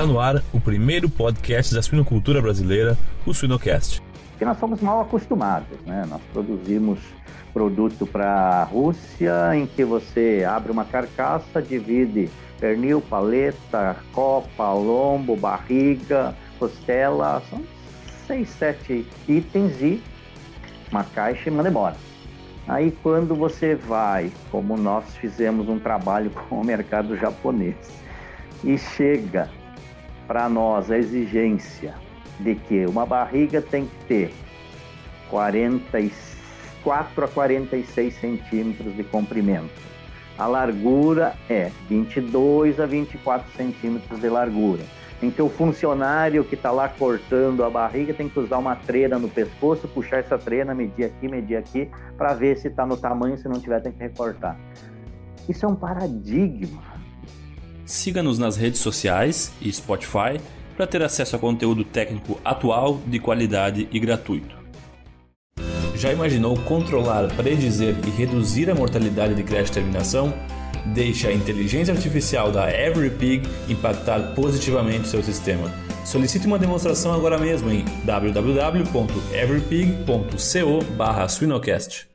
Está no ar o primeiro podcast da suinocultura brasileira, o Suinocast. Porque nós somos mal acostumados, né? Nós produzimos produto para a Rússia, em que você abre uma carcaça, divide pernil, paleta, copa, lombo, barriga, costela, são seis, sete itens e uma caixa e manda embora. Aí quando você vai, como nós fizemos um trabalho com o mercado japonês, e chega para nós a exigência de que uma barriga tem que ter 44 a 46 centímetros de comprimento. A largura é 22 a 24 centímetros de largura que o funcionário que está lá cortando a barriga tem que usar uma treina no pescoço, puxar essa treina, medir aqui, medir aqui, para ver se está no tamanho, se não tiver tem que recortar. Isso é um paradigma. Siga-nos nas redes sociais e Spotify para ter acesso a conteúdo técnico atual, de qualidade e gratuito. Já imaginou controlar, predizer e reduzir a mortalidade de crash terminação? Deixe a inteligência artificial da EveryPig impactar positivamente seu sistema. Solicite uma demonstração agora mesmo em www.everypig.co/swinocast.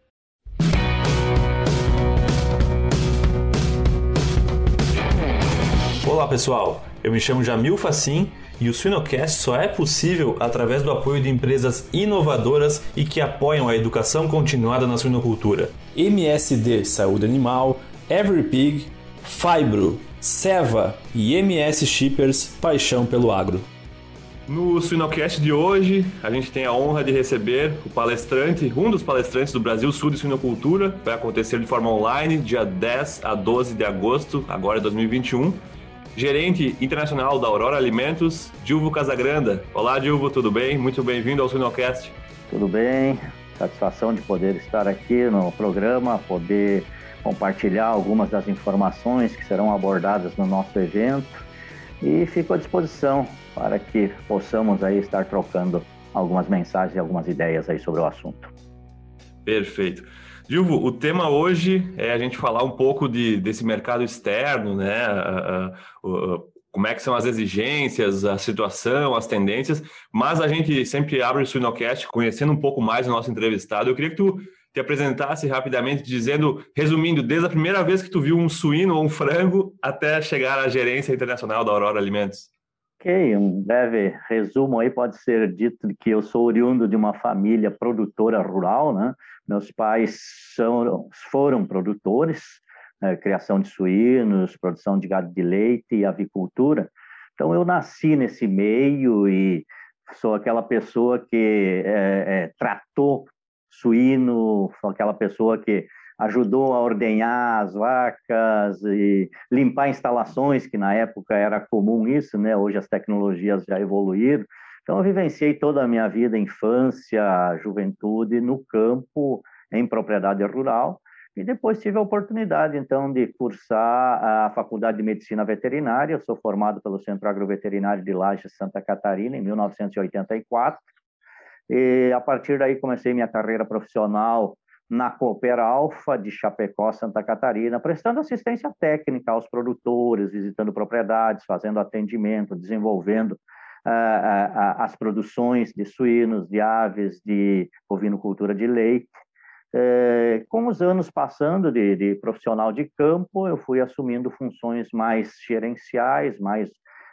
Olá pessoal, eu me chamo Jamil Facim e o Swinocast só é possível através do apoio de empresas inovadoras e que apoiam a educação continuada na suinocultura. MSD Saúde Animal, Everypig, Fibro, Seva e MS Shippers Paixão pelo Agro. No Suinocast de hoje, a gente tem a honra de receber o palestrante, um dos palestrantes do Brasil Sul de Suinocultura. Vai acontecer de forma online, dia 10 a 12 de agosto, agora 2021. Gerente internacional da Aurora Alimentos, Dilvo Casagranda. Olá, Dilvo, tudo bem? Muito bem-vindo ao Suinocast. Tudo bem, satisfação de poder estar aqui no programa, poder compartilhar algumas das informações que serão abordadas no nosso evento e fico à disposição para que possamos aí estar trocando algumas mensagens e algumas ideias aí sobre o assunto. Perfeito. Dilvo, o tema hoje é a gente falar um pouco de, desse mercado externo, né? Uh, uh, como é que são as exigências, a situação, as tendências, mas a gente sempre abre o Suinocast conhecendo um pouco mais o nosso entrevistado. Eu queria que tu te apresentasse rapidamente, dizendo, resumindo, desde a primeira vez que tu viu um suíno ou um frango até chegar à gerência internacional da Aurora Alimentos. Ok, um breve resumo aí pode ser dito que eu sou oriundo de uma família produtora rural, né? Meus pais são, foram produtores, né? criação de suínos, produção de gado de leite e avicultura. Então eu nasci nesse meio e sou aquela pessoa que é, é, tratou suíno, aquela pessoa que ajudou a ordenhar as vacas e limpar instalações, que na época era comum isso, né? Hoje as tecnologias já evoluíram. Então eu vivenciei toda a minha vida, infância, juventude no campo, em propriedade rural, e depois tive a oportunidade então de cursar a Faculdade de Medicina Veterinária. Eu sou formado pelo Centro Agroveterinário de Lages, Santa Catarina, em 1984 e a partir daí comecei minha carreira profissional na Cooper Alfa de Chapecó, Santa Catarina, prestando assistência técnica aos produtores, visitando propriedades, fazendo atendimento, desenvolvendo uh, uh, as produções de suínos, de aves, de ovinocultura de leite. Uh, com os anos passando de, de, profissional de campo, eu fui assumindo funções mais gerenciais, mais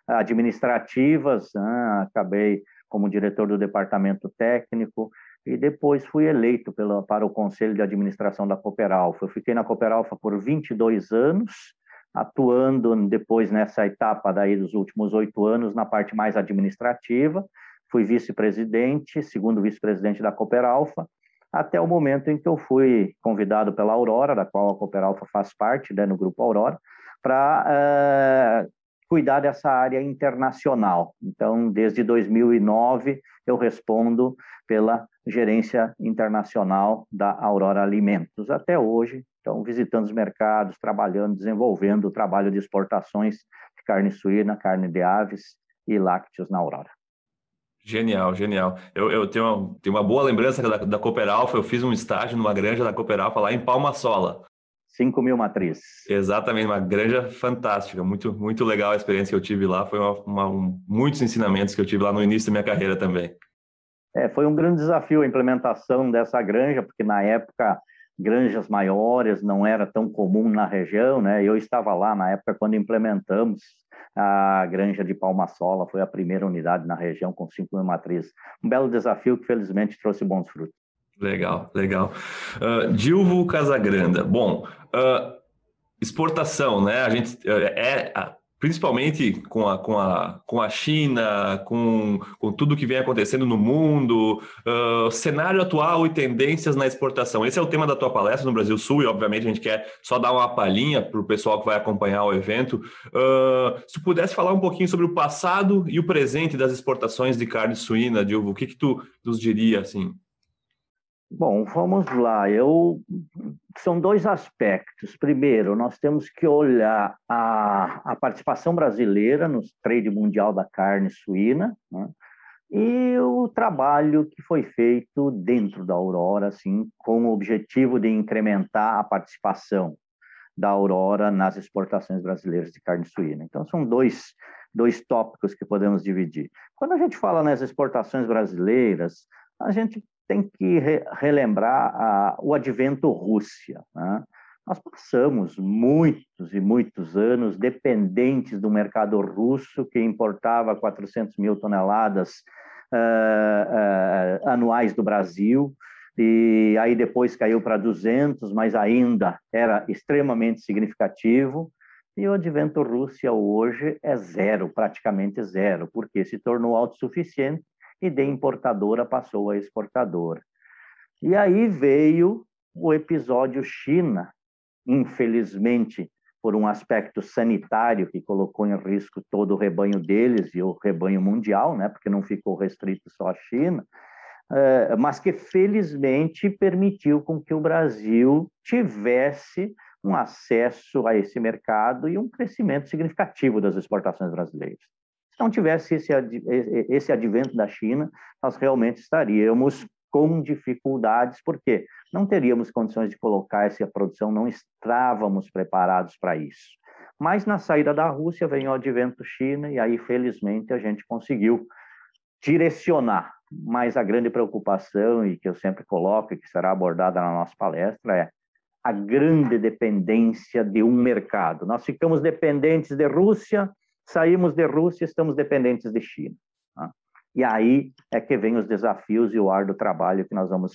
administrativas, né? acabei como diretor do departamento técnico e depois fui eleito pela, para o conselho de administração da Cooperalfa. Eu fiquei na Cooperalfa por 22 anos, atuando depois nessa etapa daí dos últimos oito anos na parte mais administrativa. Fui vice-presidente, segundo vice-presidente da Cooperalfa, até o momento em que eu fui convidado pela Aurora, da qual a Cooperalfa faz parte, né, no Grupo Aurora, para uh, cuidar dessa área internacional. Então, desde 2009, eu respondo pela gerência internacional da Aurora Alimentos. Até hoje, então, visitando os mercados, trabalhando, desenvolvendo o trabalho de exportações de carne suína, carne de aves e lácteos na Aurora. Genial, genial. Eu, eu tenho, uma, tenho uma boa lembrança da, da Cooper Alpha. Eu fiz um estágio numa granja da Cooper Alpha lá em Palma Sola. 5 mil matrizes. Exatamente, uma granja fantástica, muito, muito legal a experiência que eu tive lá, foi uma, uma, um, muitos ensinamentos que eu tive lá no início da minha carreira também. É, foi um grande desafio a implementação dessa granja, porque na época granjas maiores não era tão comum na região, né? Eu estava lá na época quando implementamos a granja de Palmasola, foi a primeira unidade na região com 5 mil matrizes. Um belo desafio que felizmente trouxe bons frutos. Legal, legal. Uh, Dilvo Casagranda. Bom, uh, exportação, né? A gente uh, é principalmente com a, com a, com a China, com, com tudo que vem acontecendo no mundo, uh, cenário atual e tendências na exportação. Esse é o tema da tua palestra no Brasil Sul, e obviamente a gente quer só dar uma palhinha para o pessoal que vai acompanhar o evento. Uh, se pudesse falar um pouquinho sobre o passado e o presente das exportações de carne suína, Dilvo, o que, que tu nos diria assim? Bom, vamos lá. Eu são dois aspectos. Primeiro, nós temos que olhar a, a participação brasileira no trade mundial da carne suína né? e o trabalho que foi feito dentro da Aurora, assim, com o objetivo de incrementar a participação da Aurora nas exportações brasileiras de carne suína. Então, são dois, dois tópicos que podemos dividir. Quando a gente fala nas exportações brasileiras, a gente tem que re relembrar a, o advento Rússia. Né? Nós passamos muitos e muitos anos dependentes do mercado russo, que importava 400 mil toneladas uh, uh, anuais do Brasil, e aí depois caiu para 200, mas ainda era extremamente significativo. E o advento Rússia hoje é zero, praticamente zero, porque se tornou autossuficiente e de importadora passou a exportadora. E aí veio o episódio China, infelizmente, por um aspecto sanitário que colocou em risco todo o rebanho deles e o rebanho mundial, né, porque não ficou restrito só à China, eh, mas que felizmente permitiu com que o Brasil tivesse um acesso a esse mercado e um crescimento significativo das exportações brasileiras. Se não tivesse esse, esse advento da China, nós realmente estaríamos com dificuldades, porque não teríamos condições de colocar essa produção, não estávamos preparados para isso. Mas na saída da Rússia vem o advento China, e aí, felizmente, a gente conseguiu direcionar. Mas a grande preocupação, e que eu sempre coloco e que será abordada na nossa palestra, é a grande dependência de um mercado. Nós ficamos dependentes de Rússia, Saímos de Rússia, estamos dependentes de China. Tá? E aí é que vem os desafios e o árduo trabalho que nós vamos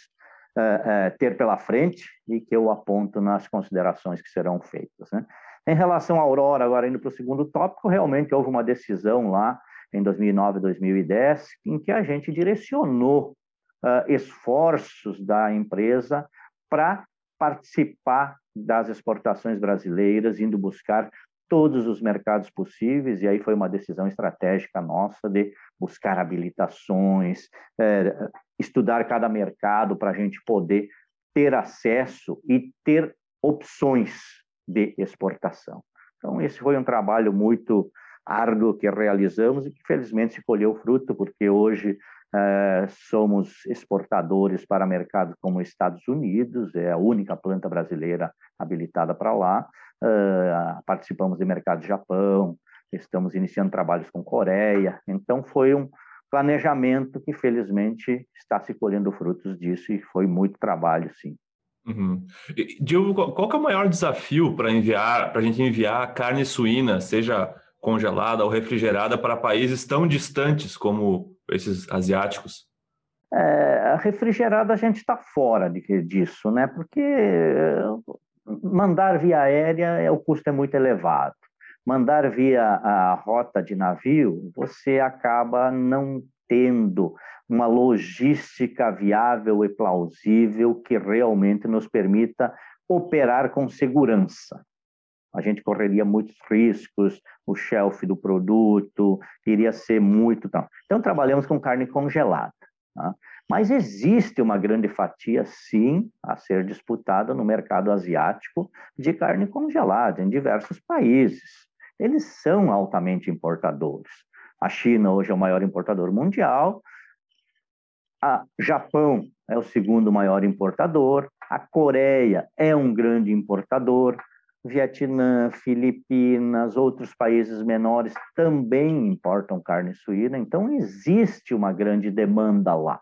uh, uh, ter pela frente e que eu aponto nas considerações que serão feitas. Né? Em relação à Aurora, agora indo para o segundo tópico, realmente houve uma decisão lá em 2009, 2010, em que a gente direcionou uh, esforços da empresa para participar das exportações brasileiras, indo buscar todos os mercados possíveis, e aí foi uma decisão estratégica nossa de buscar habilitações, é, estudar cada mercado para a gente poder ter acesso e ter opções de exportação. Então, esse foi um trabalho muito árduo que realizamos e que felizmente se colheu fruto, porque hoje é, somos exportadores para mercados como Estados Unidos, é a única planta brasileira habilitada para lá, uh, participamos de mercado de Japão, estamos iniciando trabalhos com Coreia, então foi um planejamento que felizmente está se colhendo frutos disso e foi muito trabalho, sim. Uhum. Diogo, qual é o maior desafio para enviar, para a gente enviar carne suína, seja congelada ou refrigerada, para países tão distantes como esses asiáticos? É, refrigerada a gente está fora de, disso, né? Porque mandar via aérea, é, o custo é muito elevado. Mandar via a rota de navio, você acaba não tendo uma logística viável e plausível que realmente nos permita operar com segurança. A gente correria muitos riscos, o shelf do produto iria ser muito. Então, trabalhamos com carne congelada. Tá? Mas existe uma grande fatia, sim, a ser disputada no mercado asiático de carne congelada em diversos países. Eles são altamente importadores. A China hoje é o maior importador mundial, a Japão é o segundo maior importador, A Coreia é um grande importador, Vietnã, Filipinas, outros países menores também importam carne suína, então existe uma grande demanda lá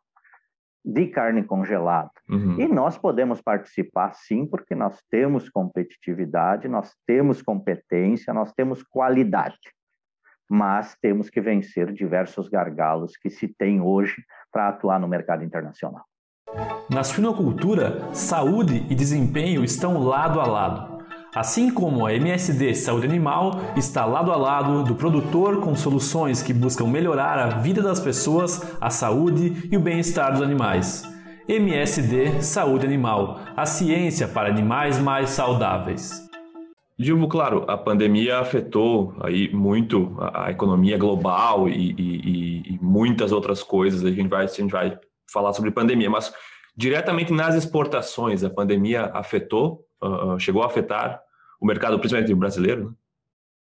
de carne congelada. Uhum. E nós podemos participar sim, porque nós temos competitividade, nós temos competência, nós temos qualidade. Mas temos que vencer diversos gargalos que se tem hoje para atuar no mercado internacional. Na suinocultura, saúde e desempenho estão lado a lado. Assim como a MSD Saúde Animal está lado a lado do produtor com soluções que buscam melhorar a vida das pessoas, a saúde e o bem-estar dos animais. MSD Saúde Animal, a ciência para animais mais saudáveis. Gilvo, claro, a pandemia afetou aí muito a, economia global e, e, e, muitas outras coisas. A gente, vai, a gente vai falar sobre pandemia, mas diretamente nas exportações, a pandemia afetou, uh, chegou a afetar o mercado, principalmente brasileiro? Né?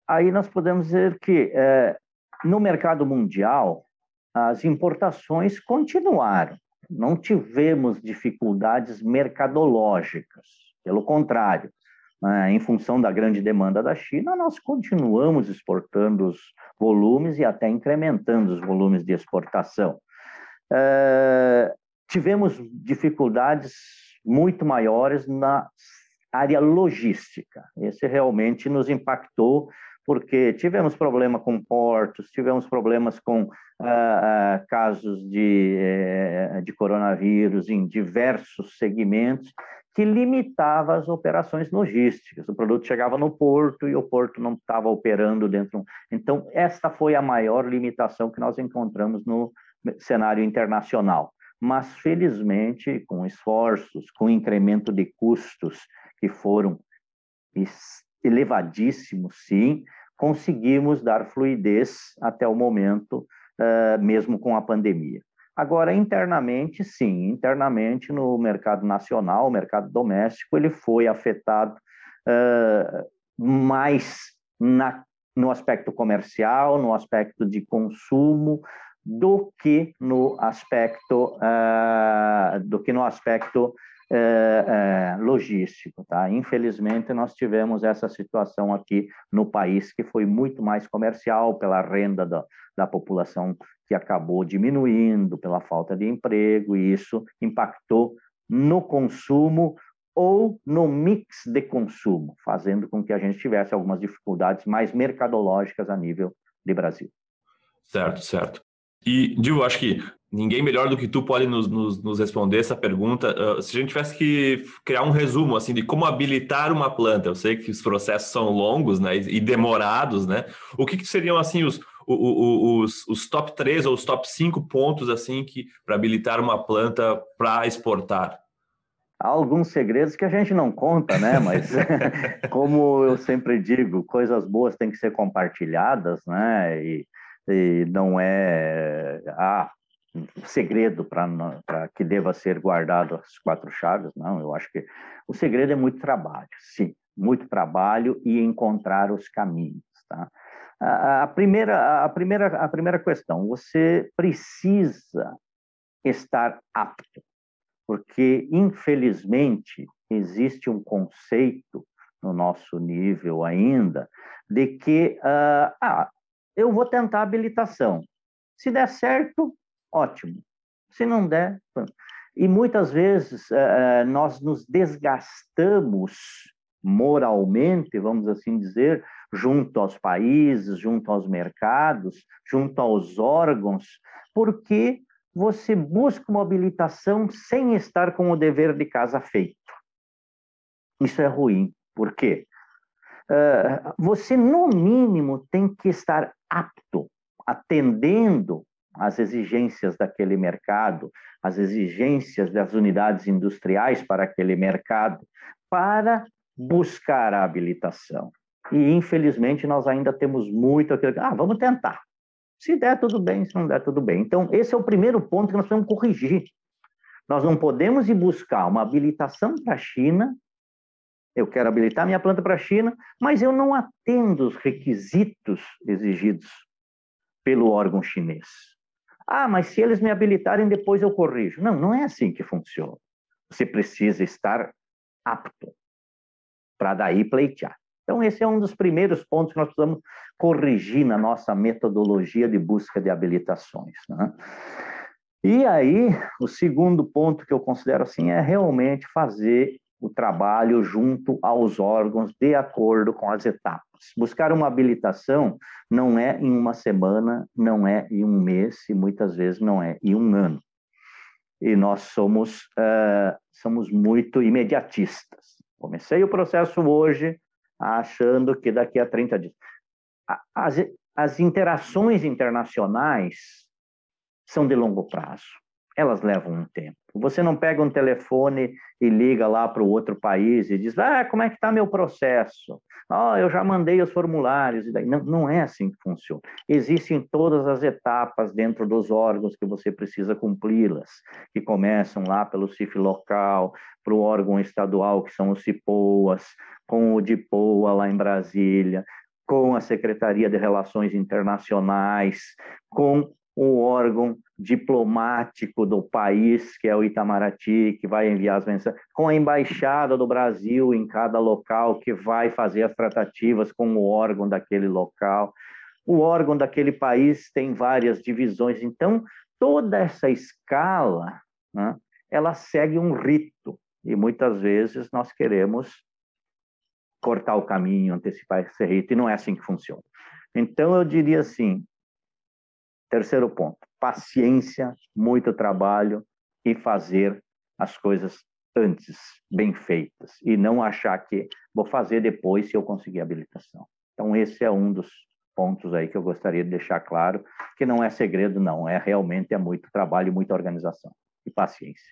Aí nós podemos dizer que é, no mercado mundial as importações continuaram. Não tivemos dificuldades mercadológicas, pelo contrário, né, em função da grande demanda da China, nós continuamos exportando os volumes e até incrementando os volumes de exportação. É, tivemos dificuldades muito maiores na área logística. Esse realmente nos impactou, porque tivemos problema com portos, tivemos problemas com ah, ah, casos de, eh, de coronavírus em diversos segmentos, que limitava as operações logísticas. O produto chegava no porto e o porto não estava operando dentro. Então, esta foi a maior limitação que nós encontramos no cenário internacional. Mas, felizmente, com esforços, com incremento de custos que foram elevadíssimos, sim, conseguimos dar fluidez até o momento, uh, mesmo com a pandemia. Agora, internamente, sim, internamente no mercado nacional, mercado doméstico, ele foi afetado uh, mais na, no aspecto comercial, no aspecto de consumo, do que no aspecto uh, do que no aspecto é, é, logístico. Tá? Infelizmente, nós tivemos essa situação aqui no país que foi muito mais comercial pela renda da, da população que acabou diminuindo, pela falta de emprego, e isso impactou no consumo ou no mix de consumo, fazendo com que a gente tivesse algumas dificuldades mais mercadológicas a nível de Brasil. Certo, certo. E, Dil, acho que ninguém melhor do que tu pode nos, nos, nos responder essa pergunta. Uh, se a gente tivesse que criar um resumo assim de como habilitar uma planta, eu sei que os processos são longos né, e, demorados, né? O que, que seriam assim os, os, os, top 3 ou os top 5 pontos assim que para habilitar uma planta para exportar? Há alguns segredos que a gente não conta, né? Mas como eu sempre digo, coisas boas têm que ser compartilhadas, né? E, e não é ah, segredo para que deva ser guardado as quatro chaves, não. Eu acho que o segredo é muito trabalho, sim, muito trabalho e encontrar os caminhos, tá? A, a primeira, a primeira, a primeira questão, você precisa estar apto, porque infelizmente existe um conceito no nosso nível ainda de que uh, ah, eu vou tentar habilitação. Se der certo, ótimo. Se não der, e muitas vezes uh, nós nos desgastamos moralmente, vamos assim dizer, junto aos países, junto aos mercados, junto aos órgãos, porque você busca uma habilitação sem estar com o dever de casa feito. Isso é ruim. Por quê? Uh, você, no mínimo, tem que estar apto, atendendo às exigências daquele mercado, às exigências das unidades industriais para aquele mercado, para buscar a habilitação. E, infelizmente, nós ainda temos muito aquilo. Ah, vamos tentar. Se der, tudo bem, se não der, tudo bem. Então, esse é o primeiro ponto que nós precisamos corrigir. Nós não podemos ir buscar uma habilitação para a China. Eu quero habilitar minha planta para a China, mas eu não atendo os requisitos exigidos pelo órgão chinês. Ah, mas se eles me habilitarem, depois eu corrijo. Não, não é assim que funciona. Você precisa estar apto para daí pleitear. Então, esse é um dos primeiros pontos que nós precisamos corrigir na nossa metodologia de busca de habilitações. Né? E aí, o segundo ponto que eu considero assim é realmente fazer o trabalho junto aos órgãos de acordo com as etapas. Buscar uma habilitação não é em uma semana, não é em um mês e muitas vezes não é em um ano. E nós somos, uh, somos muito imediatistas. Comecei o processo hoje, achando que daqui a 30 dias. As, as interações internacionais são de longo prazo elas levam um tempo. Você não pega um telefone e liga lá para o outro país e diz, ah, como é que está meu processo? Oh, eu já mandei os formulários. Não, não é assim que funciona. Existem todas as etapas dentro dos órgãos que você precisa cumpri-las, que começam lá pelo CIF local, para o órgão estadual, que são os CIPOAS, com o DIPOA lá em Brasília, com a Secretaria de Relações Internacionais, com o órgão diplomático do país, que é o Itamaraty, que vai enviar as mensagens, com a embaixada do Brasil em cada local, que vai fazer as tratativas com o órgão daquele local. O órgão daquele país tem várias divisões, então toda essa escala, né, ela segue um rito e muitas vezes nós queremos cortar o caminho, antecipar esse rito, e não é assim que funciona. Então eu diria assim, Terceiro ponto, paciência, muito trabalho e fazer as coisas antes, bem feitas, e não achar que vou fazer depois se eu conseguir habilitação. Então, esse é um dos pontos aí que eu gostaria de deixar claro, que não é segredo, não, é realmente é muito trabalho muita organização e paciência.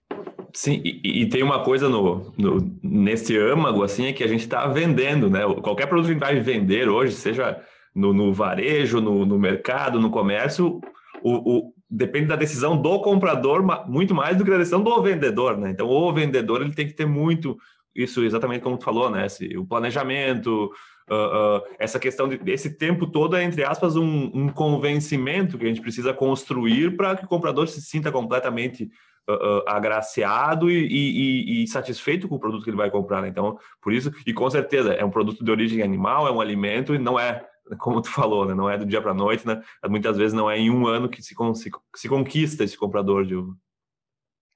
Sim, e, e tem uma coisa no, no, nesse âmago, assim, é que a gente está vendendo, né? Qualquer produto que a gente vai vender hoje, seja no, no varejo, no, no, mercado, no comércio, o, o, depende da decisão do comprador muito mais do que da decisão do vendedor, né? Então, o vendedor ele tem que ter muito isso exatamente como tu falou, né? Esse, o planejamento, uh, uh, essa questão de esse tempo todo é entre aspas um, um convencimento que a gente precisa construir para que o comprador se sinta completamente uh, agraciado e, e, e, satisfeito com o produto que ele vai comprar. Né? Então, por isso e com certeza é um produto de origem animal, é um alimento e não é como tu falou, né? Não é do dia para a noite, né? Muitas vezes não é em um ano que se, se, se conquista esse comprador de uva.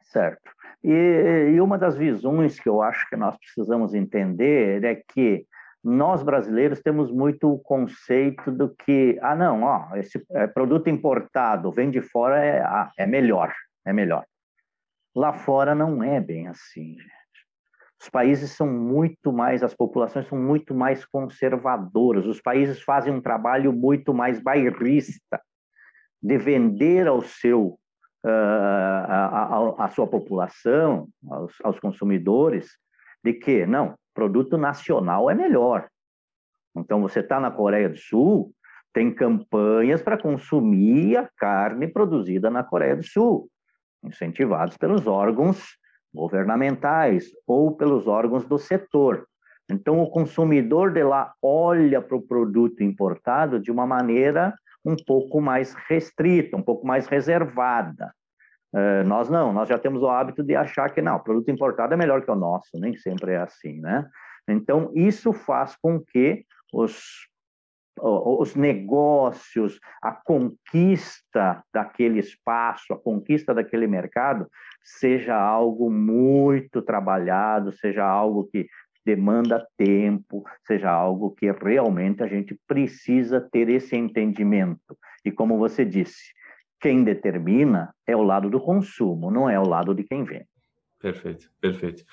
Certo. E, e, uma das visões que eu acho que nós precisamos entender é que nós brasileiros temos muito o conceito do que, ah, não, ó, esse é, produto importado vem de fora é, ah, é melhor, é melhor. Lá fora não é bem assim. Os países são muito mais, as populações são muito mais conservadoras. Os países fazem um trabalho muito mais bairrista de vender ao seu uh, a, a, a, sua população, aos, aos consumidores, de que não, produto nacional é melhor. Então você está na Coreia do Sul, tem campanhas para consumir a carne produzida na Coreia do Sul, incentivados pelos órgãos governamentais ou pelos órgãos do setor. Então, o consumidor de lá olha para o produto importado de uma maneira um pouco mais restrita, um pouco mais reservada. Uh, nós não, nós já temos o hábito de achar que não, o produto importado é melhor que o nosso, nem sempre é assim, né? Então, isso faz com que os os negócios, a conquista daquele espaço, a conquista daquele mercado, seja algo muito trabalhado, seja algo que demanda tempo, seja algo que realmente a gente precisa ter esse entendimento. E como você disse, quem determina é o lado do consumo, não é o lado de quem vende. Perfeito, perfeito.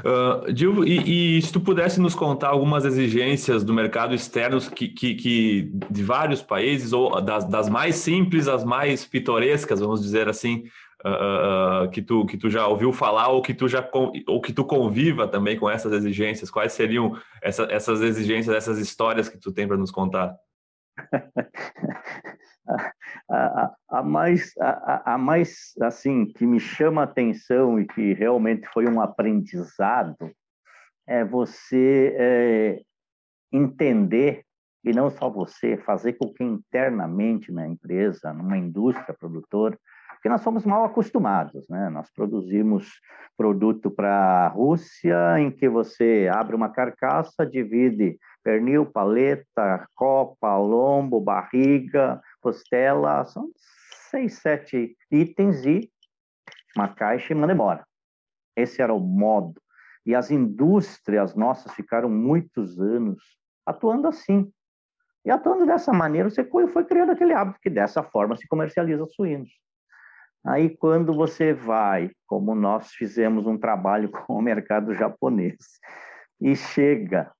Uh, Dilvo, e, e, se tu pudesse nos contar algumas exigências do mercado externo que, que, que de vários países, ou das, das, mais simples às mais pitorescas, vamos dizer assim, uh, que, tu, que tu já ouviu falar ou que tu já ou que tu conviva também com essas exigências, quais seriam essa, essas exigências, essas histórias que tu tem para nos contar? a, a, mais, a, a, mais assim que me chama a atenção e que realmente foi um aprendizado é você é, entender e não só você fazer com que internamente na empresa, numa indústria produtora, Porque nós somos mal acostumados, né? Nós produzimos produto para a Rússia, em que você abre uma carcaça, divide pernil, paleta, copa, lombo, barriga, costela, são seis, sete itens e uma caixa e manda embora. Esse era o modo. E as indústrias nossas ficaram muitos anos atuando assim. E atuando dessa maneira, você foi criando aquele hábito que dessa forma se comercializa suínos. Aí, quando você vai, como nós fizemos um trabalho com o mercado japonês, e chega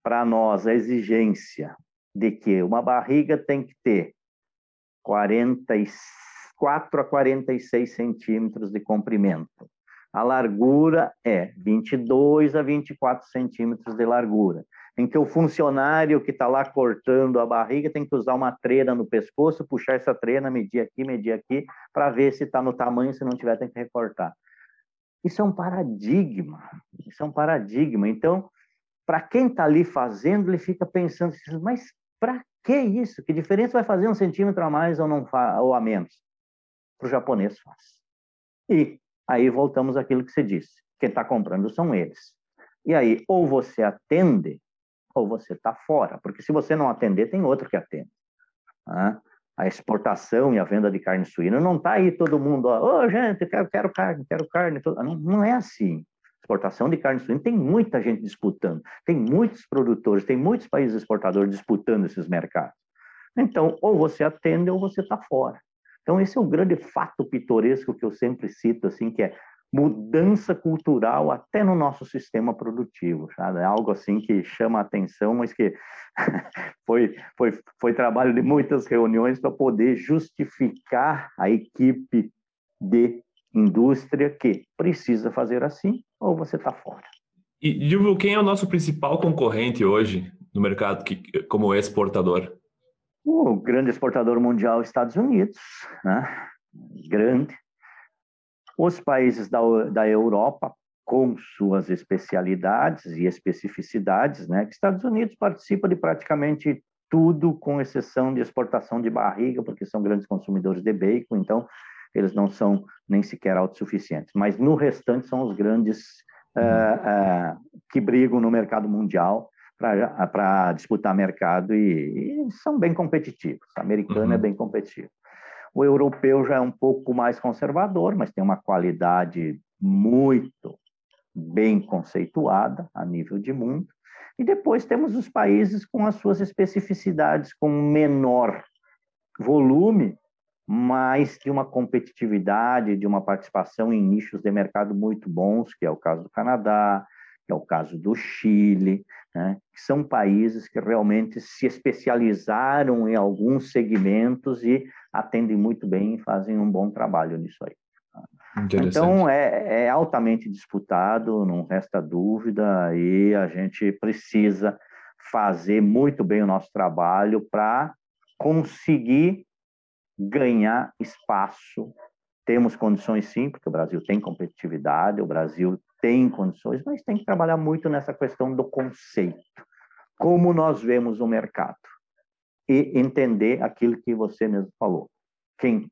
para nós a exigência de que uma barriga tem que ter 44 a 46 centímetros de comprimento. A largura é 22 a 24 centímetros de largura em que o funcionário que está lá cortando a barriga tem que usar uma treina no pescoço, puxar essa treina, medir aqui, medir aqui, para ver se está no tamanho, se não tiver, tem que recortar. Isso é um paradigma, isso é um paradigma. Então, para quem está ali fazendo, ele fica pensando, mas para que isso? Que diferença vai fazer um centímetro a mais ou, não ou a menos? Para o japonês faz. E aí voltamos àquilo que você disse. Quem está comprando são eles. E aí, ou você atende ou você está fora, porque se você não atender, tem outro que atende. Né? A exportação e a venda de carne suína não está aí todo mundo, ô oh, gente, quero, quero carne, quero carne. Não, não é assim. Exportação de carne suína tem muita gente disputando, tem muitos produtores, tem muitos países exportadores disputando esses mercados. Então, ou você atende ou você está fora. Então, esse é o grande fato pitoresco que eu sempre cito, assim, que é mudança cultural até no nosso sistema produtivo, sabe? É algo assim que chama a atenção, mas que foi, foi, foi trabalho de muitas reuniões para poder justificar a equipe de indústria que precisa fazer assim ou você está fora. E, Dilvio, quem é o nosso principal concorrente hoje no mercado que, como exportador? O grande exportador mundial, Estados Unidos, né? grande, os países da, da Europa, com suas especialidades e especificidades, né? Que Estados Unidos participa de praticamente tudo, com exceção de exportação de barriga, porque são grandes consumidores de bacon, então eles não são nem sequer autossuficientes. Mas no restante são os grandes uh, uh, que brigam no mercado mundial para disputar mercado e, e, são bem competitivos. O americano é uhum. é bem competitivo. O europeu já é um pouco mais conservador, mas tem uma qualidade muito bem conceituada a nível de mundo. E depois temos os países com as suas especificidades, com menor volume, mas de uma competitividade, de uma participação em nichos de mercado muito bons, que é o caso do Canadá, que é o caso do Chile, né? que são países que realmente se especializaram em alguns segmentos e atendem muito bem e fazem um bom trabalho nisso aí. Então, é, é, altamente disputado, não resta dúvida, e a gente precisa fazer muito bem o nosso trabalho para conseguir ganhar espaço. Temos condições sim, porque o Brasil tem competitividade, o Brasil tem condições, mas tem que trabalhar muito nessa questão do conceito. Como nós vemos o mercado. E entender aquilo que você mesmo falou. Quem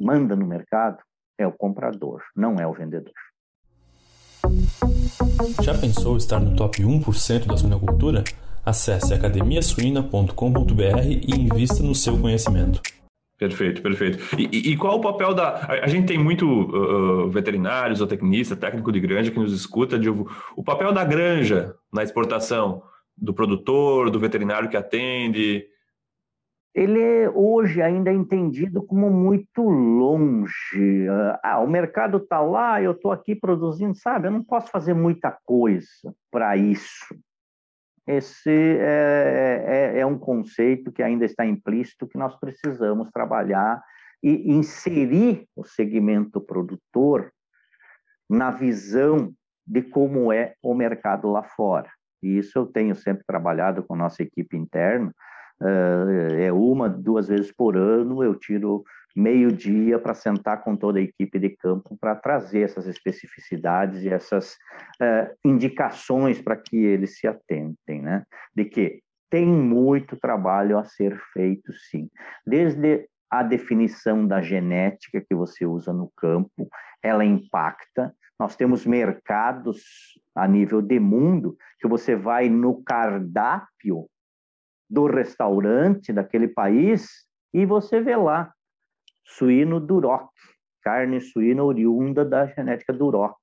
manda no mercado é o comprador, não é o vendedor. Já pensou estar no top 1% da suinocultura? Acesse academiasuina.com.br e invista no seu conhecimento. Perfeito, perfeito. E, e, qual o papel da. A, gente tem muito uh, veterinários ou tecnista, técnico de granja que nos escuta, de, o papel da granja na exportação, do produtor, do veterinário que atende. Ele hoje ainda é entendido como muito longe. Ah, o mercado está lá, eu estou aqui produzindo, sabe? Eu não posso fazer muita coisa para isso esse é, é, é, um conceito que ainda está implícito que nós precisamos trabalhar e inserir o segmento produtor na visão de como é o mercado lá fora. E isso eu tenho sempre trabalhado com nossa equipe interna. É uma, duas vezes por ano eu tiro meio-dia para sentar com toda a equipe de campo para trazer essas especificidades e essas uh, indicações para que eles se atentem, né? De que tem muito trabalho a ser feito, sim. Desde a definição da genética que você usa no campo, ela impacta. Nós temos mercados a nível de mundo que você vai no cardápio do restaurante daquele país e você vê lá suíno duroc, carne suína oriunda da genética duroc.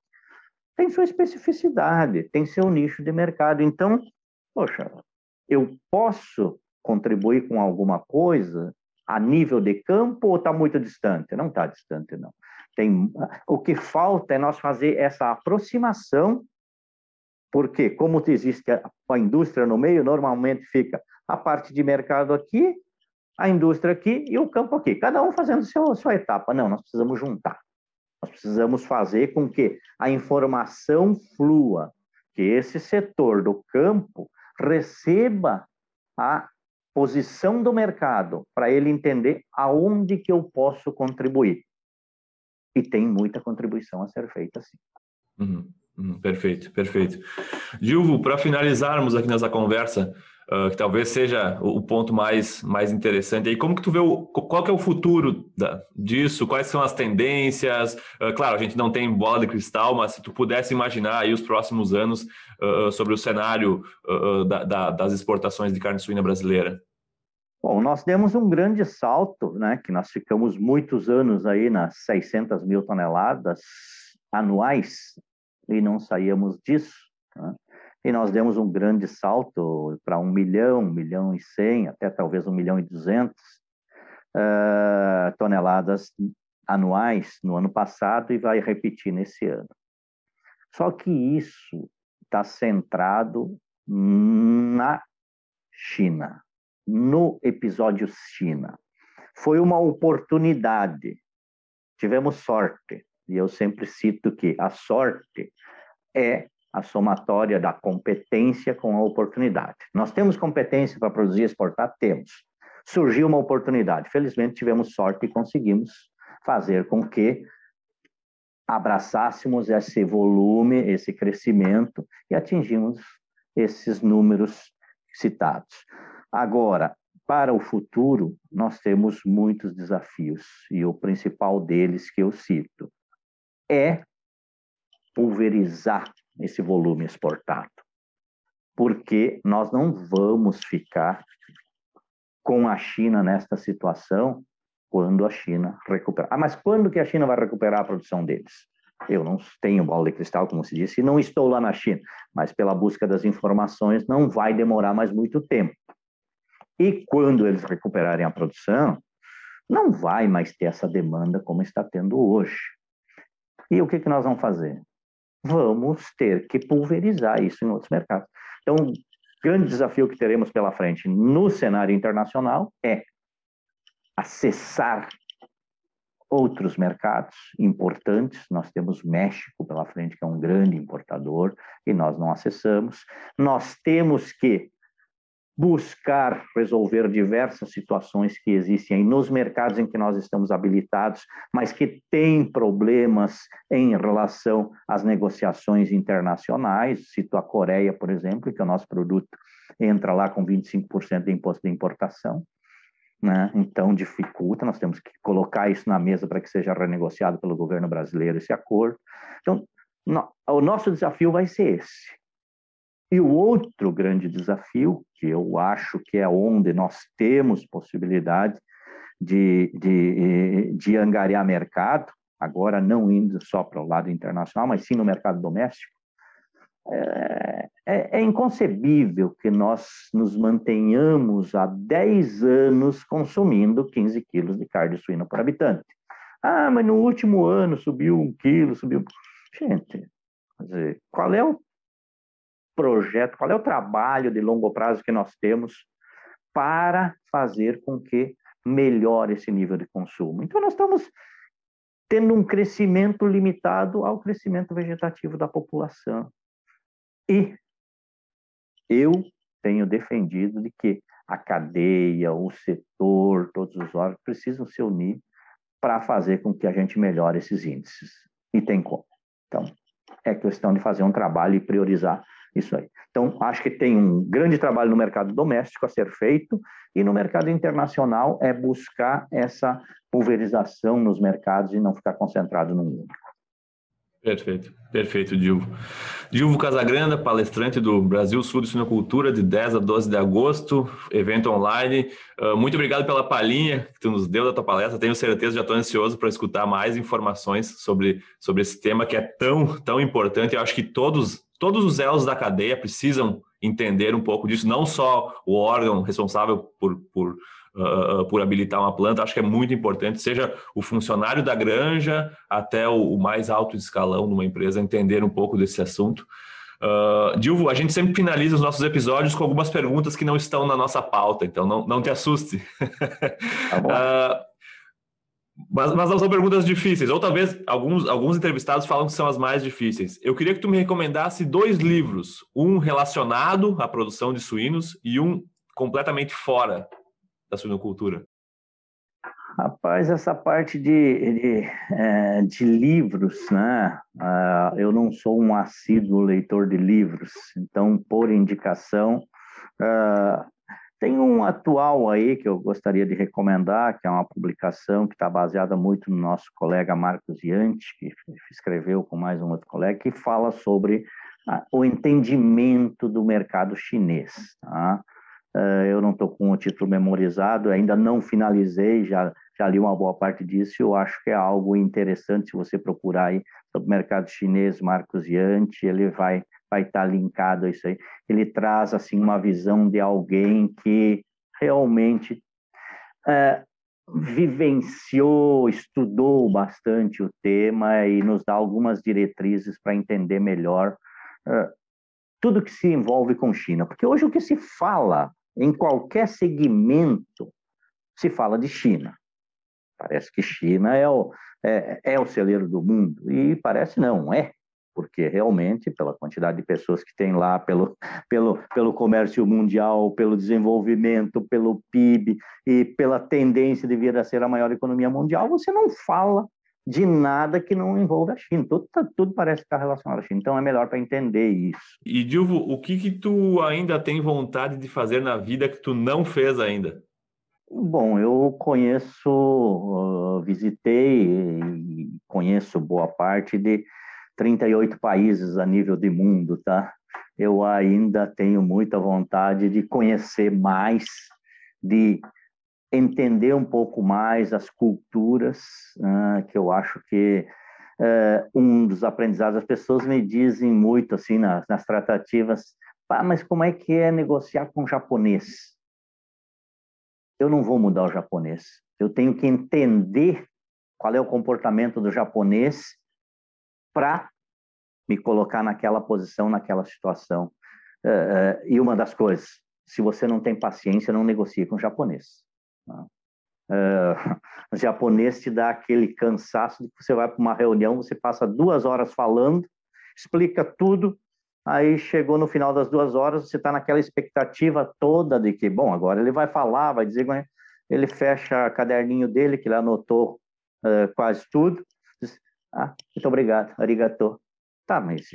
Tem sua especificidade, tem seu nicho de mercado. Então, poxa, eu posso contribuir com alguma coisa a nível de campo ou está muito distante? Não está distante, não. Tem, o que falta é nós fazer essa aproximação, porque como existe a, a indústria no meio, normalmente fica a parte de mercado aqui, a indústria aqui e o campo aqui, cada um fazendo seu, sua etapa. Não, nós precisamos juntar. Nós precisamos fazer com que a informação flua, que esse setor do campo receba a posição do mercado para ele entender aonde que eu posso contribuir. E tem muita contribuição a ser feita, sim. Uhum, uhum, perfeito, perfeito. Gilvo, para finalizarmos aqui nessa conversa, uh, que talvez seja o, ponto mais, mais interessante aí, como que tu vê, o, qual que é o futuro da, disso, quais são as tendências? Uh, claro, a gente não tem bola de cristal, mas se tu pudesse imaginar aí os próximos anos uh, sobre o cenário da, da, das exportações de carne suína brasileira. Bom, nós demos um grande salto, né, que nós ficamos muitos anos aí nas 600 mil toneladas anuais e não saíamos disso. Né? E nós demos um grande salto para um milhão, um milhão e cem, até talvez um milhão e duzentos uh, toneladas anuais no ano passado e vai repetir nesse ano. Só que isso está centrado na China no episódio China. Foi uma oportunidade. Tivemos sorte. E eu sempre cito que a sorte é a somatória da competência com a oportunidade. Nós temos competência para produzir e exportar? Temos. Surgiu uma oportunidade. Felizmente tivemos sorte e conseguimos fazer com que abraçássemos esse volume, esse crescimento e atingimos esses números citados. Agora, para o futuro, nós temos muitos desafios, e o principal deles que eu cito é pulverizar esse volume exportado. Porque nós não vamos ficar com a China nesta situação quando a China recuperar. Ah, mas quando que a China vai recuperar a produção deles? Eu não tenho bola de cristal, como se disse, e não estou lá na China, mas pela busca das informações não vai demorar mais muito tempo. E quando eles recuperarem a produção, não vai mais ter essa demanda como está tendo hoje. E o que, que nós vamos fazer? Vamos ter que pulverizar isso em outros mercados. Então, o grande desafio que teremos pela frente no cenário internacional é acessar outros mercados importantes. Nós temos México pela frente, que é um grande importador, e nós não acessamos. Nós temos que buscar resolver diversas situações que existem nos mercados em que nós estamos habilitados, mas que têm problemas em relação às negociações internacionais. Cito a Coreia, por exemplo, que o nosso produto entra lá com 25% de imposto de importação. Né? Então, dificulta, nós temos que colocar isso na mesa para que seja renegociado pelo governo brasileiro esse acordo. Então, no, o nosso desafio vai ser esse e o outro grande desafio, que eu acho que é onde nós temos possibilidade de, de, de angariar mercado, agora não indo só para o lado internacional, mas sim no mercado doméstico, é, é, é, inconcebível que nós nos mantenhamos há 10 anos consumindo 15 quilos de carne suína por habitante. Ah, mas no último ano subiu um quilo, subiu. Gente, qual é o projeto, qual é o trabalho de longo prazo que nós temos para fazer com que melhore esse nível de consumo. Então, nós estamos tendo um crescimento limitado ao crescimento vegetativo da população. E eu tenho defendido de que a cadeia, o setor, todos os órgãos precisam se unir para fazer com que a gente melhore esses índices. E tem como. Então, é questão de fazer um trabalho e priorizar isso aí. Então, acho que tem um grande trabalho no mercado doméstico a ser feito e no mercado internacional é buscar essa pulverização nos mercados e não ficar concentrado num único. Perfeito, perfeito, Dilvo. Dilvo Casagranda, palestrante do Brasil Sul de Sinocultura, de 10 a 12 de agosto, evento online. Uh, muito obrigado pela palhinha que tu nos deu da tua palestra. Tenho certeza, já estou ansioso para escutar mais informações sobre, sobre esse tema que é tão, tão importante. Eu acho que todos, todos os elos da cadeia precisam entender um pouco disso, não só o órgão responsável por, por uh, por habilitar uma planta, acho que é muito importante, seja o funcionário da granja até o, o mais alto escalão de uma empresa, entender um pouco desse assunto. Uh, Dilvo, a gente sempre finaliza os nossos episódios com algumas perguntas que não estão na nossa pauta, então não, não te assuste. Tá mas, mas não são perguntas difíceis, ou talvez alguns, alguns entrevistados falam que são as mais difíceis. Eu queria que tu me recomendasse dois livros, um relacionado à produção de suínos e um completamente fora da suinocultura? Rapaz, essa parte de, de, é, de livros, né? Uh, eu não sou um assíduo leitor de livros, então, por indicação, uh, tem um atual aí que eu gostaria de recomendar, que é uma publicação que está baseada muito no nosso colega Marcos Yanti, que escreveu com mais um outro colega, que fala sobre uh, o entendimento do mercado chinês. Tá? Eh, eu não estou com o título memorizado, ainda não finalizei, já, já li uma boa parte disso. Eu acho que é algo interessante se você procurar aí sobre o mercado chinês, Marcos Yanti, ele vai vai estar tá linkado a isso aí. Ele traz assim uma visão de alguém que realmente é, vivenciou, estudou bastante o tema e nos dá algumas diretrizes para entender melhor é, tudo que se envolve com China. Porque hoje o que se fala em qualquer segmento se fala de China. Parece que China é o, é, é, o celeiro do mundo, e parece não, é, porque realmente, pela quantidade de pessoas que tem lá, pelo, pelo, pelo comércio mundial, pelo desenvolvimento, pelo PIB e pela tendência de vir a ser a maior economia mundial, você não fala de nada que não envolva a China. Tudo, tá, tudo parece estar relacionado à China. Então é melhor para entender isso. E Dilvo, o que que tu ainda tem vontade de fazer na vida que tu não fez ainda? Bom, eu conheço, uh, visitei e conheço boa parte de 38 países a nível de mundo, tá? Eu ainda tenho muita vontade de conhecer mais, de entender um pouco mais as culturas, uh, que eu acho que uh, um dos aprendizados, as pessoas me dizem muito assim nas, nas tratativas, ah, mas como é que é negociar com o japonês? Eu não vou mudar o japonês, eu tenho que entender qual é o comportamento do japonês para me colocar naquela posição, naquela situação. Uh, e uma das coisas, se você não tem paciência, não negocie com o japonês. Uh, o japonês te dá aquele cansaço de que você vai para uma reunião, você passa duas horas falando, explica tudo, aí chegou no final das duas horas, você está naquela expectativa toda de que, bom, agora ele vai falar, vai dizer, ele fecha o caderninho dele, que ele anotou quase tudo, ah, muito obrigado, arigato. Tá, mas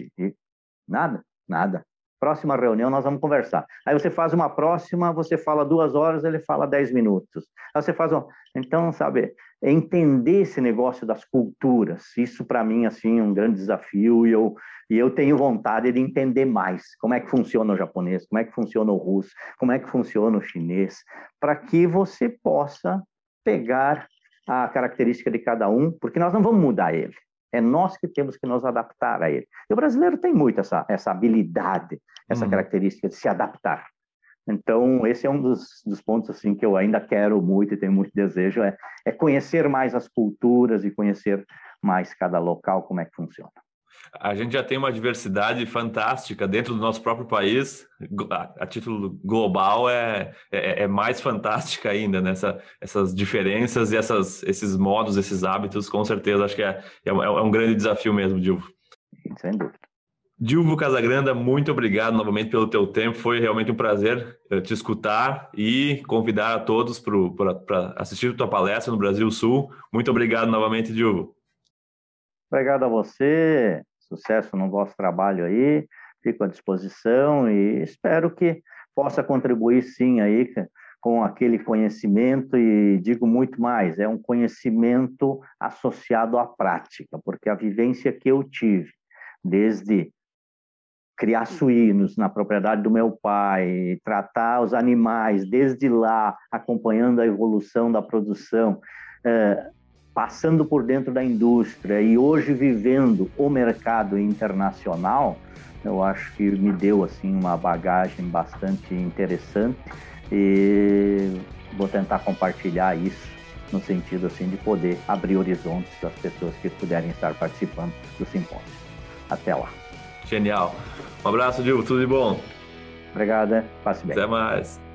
nada, nada próxima reunião nós vamos conversar. Aí você faz uma próxima, você fala duas horas, ele fala dez minutos. Aí você faz um... Então, sabe, entender esse negócio das culturas, isso para mim, assim, é um grande desafio e eu, e eu tenho vontade de entender mais como é que funciona o japonês, como é que funciona o russo, como é que funciona o chinês, para que você possa pegar a característica de cada um, porque nós não vamos mudar ele. É nós que temos que nos adaptar a ele. E o brasileiro tem muito essa, essa habilidade, essa uhum. característica de se adaptar. Então, esse é um dos, dos, pontos assim que eu ainda quero muito e tenho muito desejo, é, é conhecer mais as culturas e conhecer mais cada local, como é que funciona. A gente já tem uma diversidade fantástica dentro do nosso próprio país, a, título global é, é, é, mais fantástica ainda, né? essas diferenças e essas, esses modos, esses hábitos, com certeza, acho que é, é, é um grande desafio mesmo, Dilvo. Sem dúvida. Dilvo Casagranda, muito obrigado novamente pelo teu tempo. Foi realmente um prazer eh, te escutar e convidar a todos para assistir a tua palestra no Brasil Sul. Muito obrigado novamente, Dilvo. Obrigado a você. Sucesso no vosso trabalho aí. fico à disposição e espero que possa contribuir sim aí com aquele conhecimento e digo muito mais, é um conhecimento associado à prática, porque a vivência que eu tive desde criar suínos na propriedade do meu pai, tratar os animais desde lá, acompanhando a evolução da produção, é, passando por dentro da indústria e hoje vivendo o mercado internacional, eu acho que me deu assim uma bagagem bastante interessante e vou tentar compartilhar isso no sentido assim de poder abrir horizontes das pessoas que puderem estar participando do simpósio. Até lá. Genial. Um abraço, Dilma. Tudo de bom. Obrigado. Passe bem. Até mais.